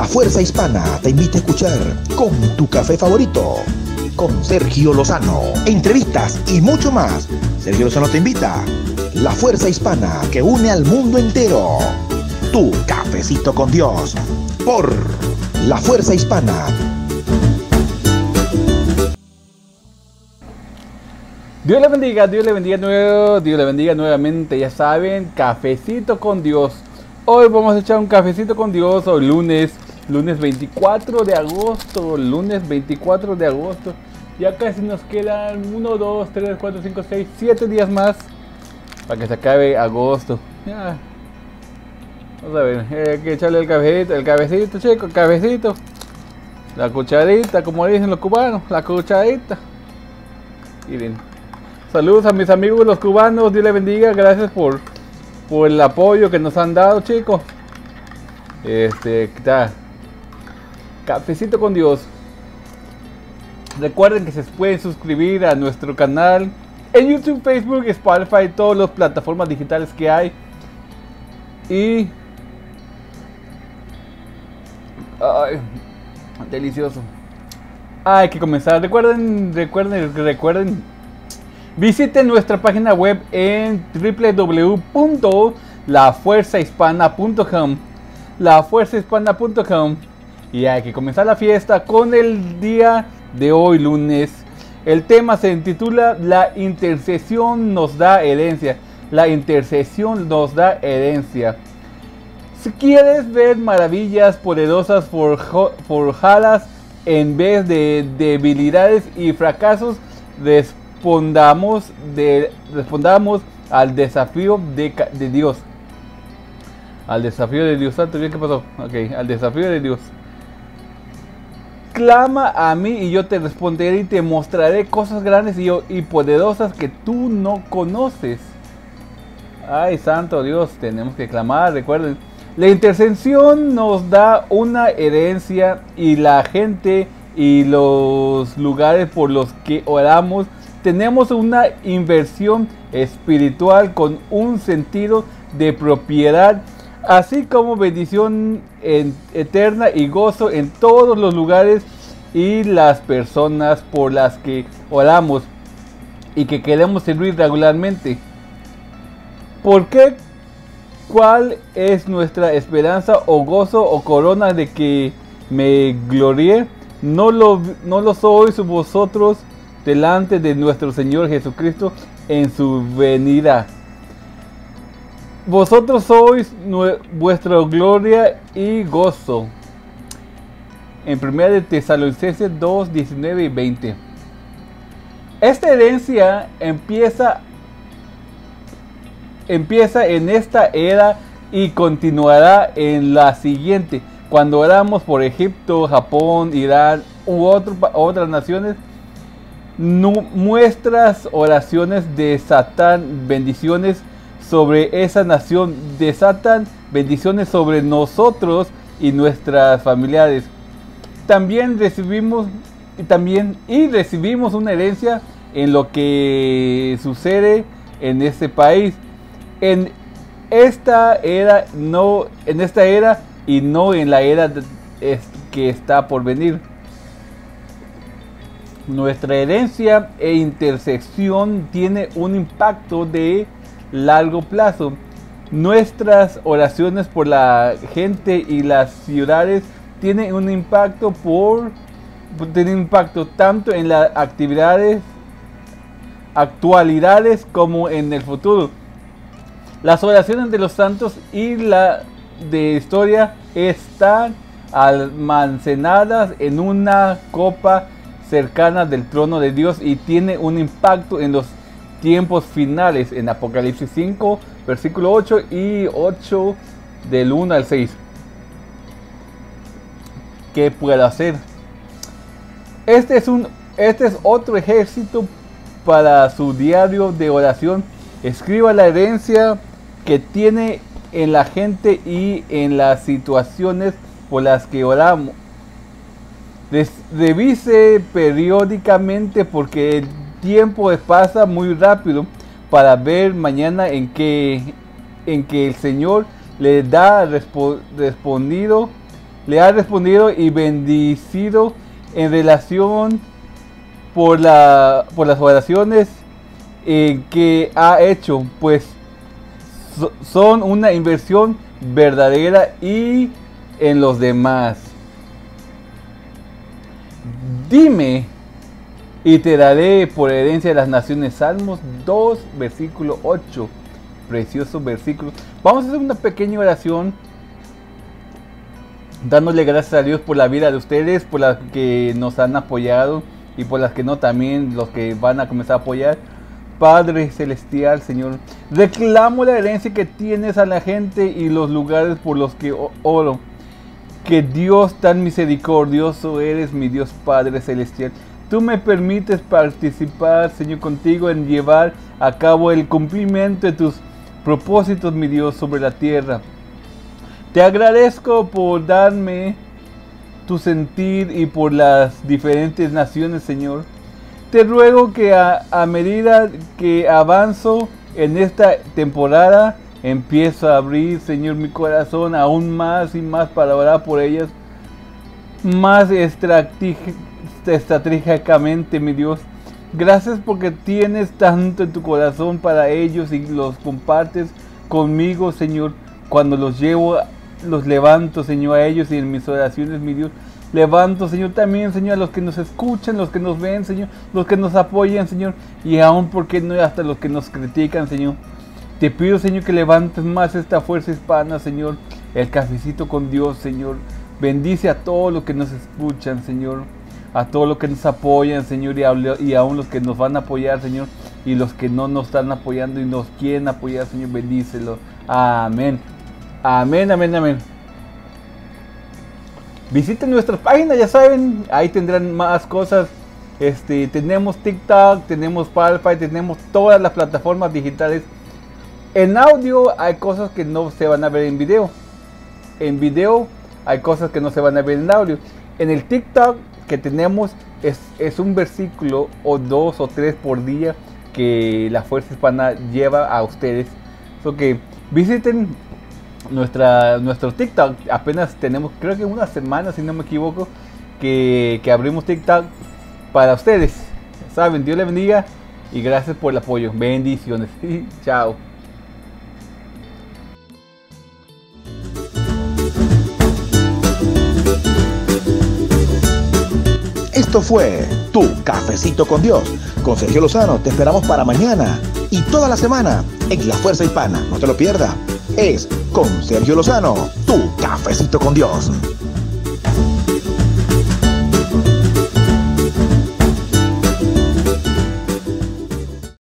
La Fuerza Hispana te invita a escuchar con tu café favorito, con Sergio Lozano, entrevistas y mucho más. Sergio Lozano te invita. La Fuerza Hispana que une al mundo entero. Tu cafecito con Dios. Por La Fuerza Hispana Dios le bendiga, Dios le bendiga nuevo, Dios le bendiga nuevamente, ya saben, cafecito con Dios. Hoy vamos a echar un cafecito con Dios hoy lunes, lunes 24 de agosto, lunes 24 de agosto. Ya casi nos quedan 1, 2, 3, 4, 5, 6, 7 días más para que se acabe agosto. Vamos a ver, eh, hay que echarle el cafecito, el cafecito, chico, el cafecito. La cucharita, como dicen los cubanos, la cucharita. Miren. Saludos a mis amigos los cubanos, Dios les bendiga, gracias por, por el apoyo que nos han dado, chicos. Este, ¿qué tal? Cafecito con Dios. Recuerden que se pueden suscribir a nuestro canal en YouTube, Facebook, Spotify, todas las plataformas digitales que hay. Y. Ay, delicioso. Hay que comenzar. Recuerden, recuerden, recuerden Visiten nuestra página web en www.lafuerzahispana.com. Lafuerzahispana.com. Y hay que comenzar la fiesta con el día de hoy, lunes. El tema se intitula La intercesión nos da herencia. La intercesión nos da herencia. Si quieres ver maravillas poderosas forjadas en vez de debilidades y fracasos, respondamos, al desafío de, Dios. Al desafío de Dios. ¿qué pasó? Ok, al desafío de Dios. Clama a mí y yo te responderé y te mostraré cosas grandes y, poderosas que tú no conoces. Ay, santo Dios, tenemos que clamar, recuerden. La intercesión nos da una herencia y la gente y los lugares por los que oramos tenemos una inversión espiritual con un sentido de propiedad, así como bendición eterna y gozo en todos los lugares y las personas por las que oramos y que queremos servir regularmente. ¿Por qué? ¿Cuál es nuestra esperanza o gozo o corona de que me glorie? No lo, no lo sois vosotros delante de nuestro Señor Jesucristo en su venida. Vosotros sois vuestra gloria y gozo. En 1 de Tesalonicenses 2, 19 y 20. Esta herencia empieza, empieza en esta era y continuará en la siguiente. Cuando oramos por Egipto, Japón, Irán u otras naciones, nuestras oraciones desatan bendiciones sobre esa nación, desatan bendiciones sobre nosotros y nuestras familiares. También recibimos y también y recibimos una herencia en lo que sucede en este país. En esta era no en esta era y no en la era que está por venir. Nuestra herencia e intersección tiene un impacto de largo plazo. Nuestras oraciones por la gente y las ciudades tienen un impacto por tienen impacto tanto en las actividades actualidades como en el futuro. Las oraciones de los santos y la de historia están almacenadas en una copa cercana del trono de Dios y tiene un impacto en los tiempos finales en Apocalipsis 5, versículo 8 y 8 del 1 al 6. ¿Qué puedo hacer? Este es, un, este es otro ejército para su diario de oración. Escriba la herencia que tiene en la gente y en las situaciones por las que oramos, revise periódicamente porque tiempo pasa muy rápido para ver mañana en que, en el Señor le da respondido le ha respondido y bendecido en relación por, la, por las oraciones eh, que ha hecho, pues son una inversión verdadera y en los demás. Dime y te daré por herencia de las naciones. Salmos 2, versículo 8. Precioso versículo. Vamos a hacer una pequeña oración. Dándole gracias a Dios por la vida de ustedes, por las que nos han apoyado y por las que no también, los que van a comenzar a apoyar. Padre Celestial, Señor, reclamo la herencia que tienes a la gente y los lugares por los que oro. Que Dios tan misericordioso eres, mi Dios Padre Celestial. Tú me permites participar, Señor, contigo en llevar a cabo el cumplimiento de tus propósitos, mi Dios, sobre la tierra. Te agradezco por darme tu sentir y por las diferentes naciones, Señor. Te ruego que a, medida que avanzo en esta temporada, empiezo a abrir, Señor, mi corazón aún más y más para orar por ellas. Más estratégicamente, mi Dios. Gracias porque tienes tanto en tu corazón para ellos y los compartes conmigo, Señor. Cuando los llevo, los levanto, Señor, a ellos y en mis oraciones, mi Dios. Levanto, Señor, también, Señor, a los que nos escuchan, los que nos ven, Señor, los que nos apoyan, Señor, y aún, porque no hasta los que nos critican, Señor. Te pido, Señor, que levantes más esta fuerza hispana, Señor, el cafecito con Dios, Señor. Bendice a todos los que nos escuchan, Señor, a todos los que nos apoyan, Señor, y, aún los que nos van a apoyar, Señor, y los que no nos están apoyando y nos quieren apoyar, Señor, bendícelo. Amén. Amén, amén, amén. Visiten nuestra página, ya saben, ahí tendrán más cosas. Este, tenemos TikTok, tenemos Palpy, tenemos todas las plataformas digitales. En audio hay cosas que no se van a ver en video. En video hay cosas que no se van a ver en audio. En el TikTok que tenemos es, es un versículo o dos o tres por día que la Fuerza Hispana lleva a ustedes. So que visiten nuestra, nuestro TikTok. Apenas tenemos, creo que una semana, si no me equivoco, que, que abrimos TikTok para ustedes. Saben, Dios les bendiga y gracias por el apoyo. Bendiciones. Chao. Esto fue Tu Cafecito con Dios. Con Sergio Lozano te esperamos para mañana y toda la semana en La Fuerza Hispana. No te lo pierdas. Es con Sergio Lozano, Tu Cafecito con Dios.